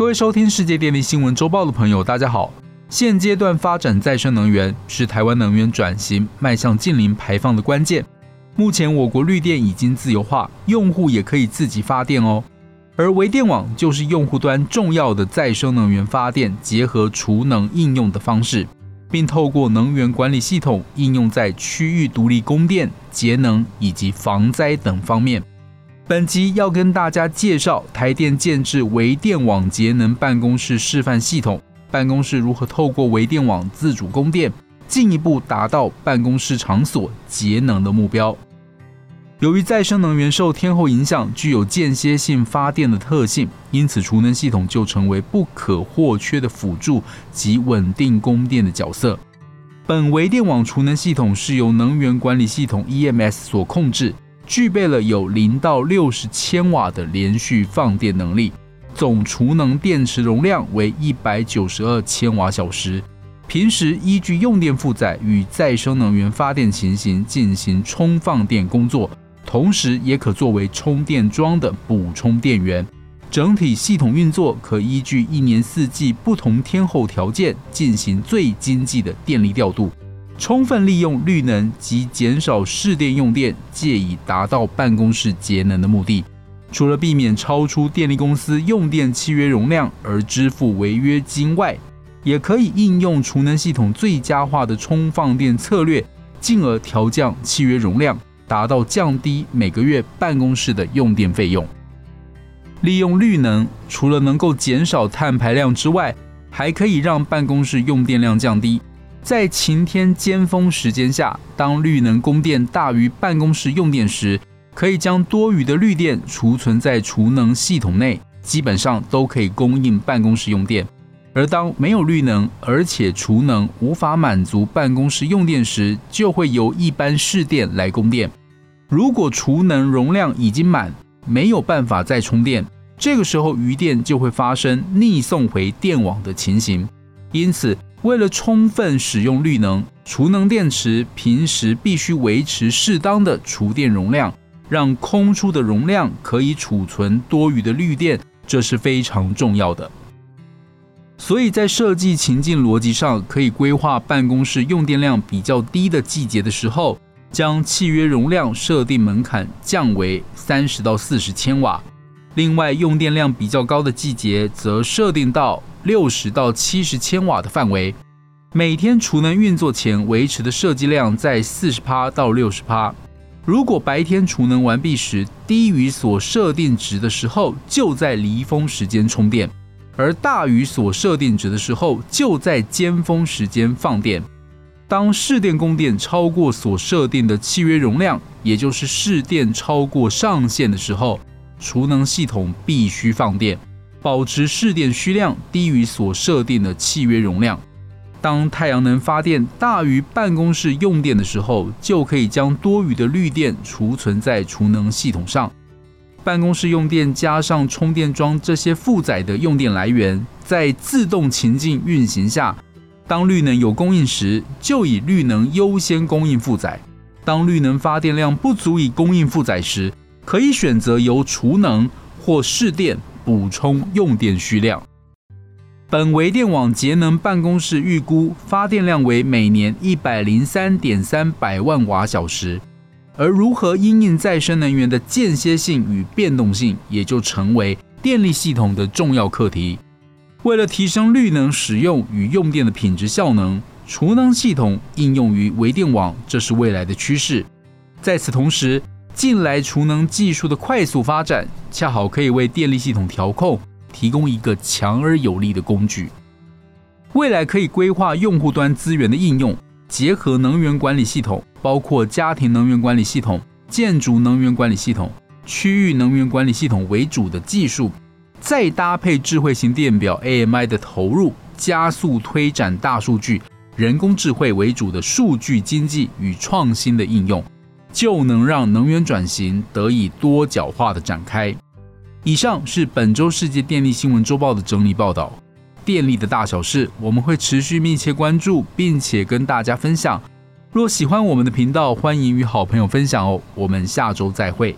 各位收听世界电力新闻周报的朋友，大家好。现阶段发展再生能源是台湾能源转型迈向近零排放的关键。目前我国绿电已经自由化，用户也可以自己发电哦。而微电网就是用户端重要的再生能源发电结合储能应用的方式，并透过能源管理系统应用在区域独立供电、节能以及防灾等方面。本集要跟大家介绍台电建制微电网节能办公室示范系统。办公室如何透过微电网自主供电，进一步达到办公室场所节能的目标？由于再生能源受天候影响，具有间歇性发电的特性，因此储能系统就成为不可或缺的辅助及稳定供电的角色。本微电网储能系统是由能源管理系统 EMS 所控制，具备了有零到六十千瓦的连续放电能力。总储能电池容量为一百九十二千瓦小时，平时依据用电负载与再生能源发电情形进行充放电工作，同时也可作为充电桩的补充电源。整体系统运作可依据一年四季不同天候条件进行最经济的电力调度，充分利用绿能及减少市电用电，借以达到办公室节能的目的。除了避免超出电力公司用电契约容量而支付违约金外，也可以应用储能系统最佳化的充放电策略，进而调降契约容量，达到降低每个月办公室的用电费用。利用绿能，除了能够减少碳排量之外，还可以让办公室用电量降低。在晴天尖峰时间下，当绿能供电大于办公室用电时，可以将多余的绿电储存在储能系统内，基本上都可以供应办公室用电。而当没有绿能，而且储能无法满足办公室用电时，就会由一般市电来供电。如果储能容量已经满，没有办法再充电，这个时候余电就会发生逆送回电网的情形。因此，为了充分使用绿能，储能电池平时必须维持适当的储电容量。让空出的容量可以储存多余的绿电，这是非常重要的。所以在设计情境逻辑上，可以规划办公室用电量比较低的季节的时候，将契约容量设定门槛降为三十到四十千瓦；另外，用电量比较高的季节，则设定到六十到七十千瓦的范围。每天储能运作前维持的设计量在四十帕到六十帕。如果白天储能完毕时低于所设定值的时候，就在离峰时间充电；而大于所设定值的时候，就在尖峰时间放电。当市电供电超过所设定的契约容量，也就是市电超过上限的时候，储能系统必须放电，保持市电需量低于所设定的契约容量。当太阳能发电大于办公室用电的时候，就可以将多余的绿电储存在储能系统上。办公室用电加上充电桩这些负载的用电来源，在自动情境运行下，当绿能有供应时，就以绿能优先供应负载；当绿能发电量不足以供应负载时，可以选择由储能或市电补充用电需量。本微电网节能办公室预估发电量为每年一百零三点三百万瓦小时，而如何因应再生能源的间歇性与变动性，也就成为电力系统的重要课题。为了提升绿能使用与用电的品质效能，储能系统应用于微电网，这是未来的趋势。在此同时，近来储能技术的快速发展，恰好可以为电力系统调控。提供一个强而有力的工具，未来可以规划用户端资源的应用，结合能源管理系统，包括家庭能源管理系统、建筑能源管理系统、区域能源管理系统为主的技术，再搭配智慧型电表 AMI 的投入，加速推展大数据、人工智慧为主的数据经济与创新的应用，就能让能源转型得以多角化的展开。以上是本周世界电力新闻周报的整理报道。电力的大小事，我们会持续密切关注，并且跟大家分享。若喜欢我们的频道，欢迎与好朋友分享哦。我们下周再会。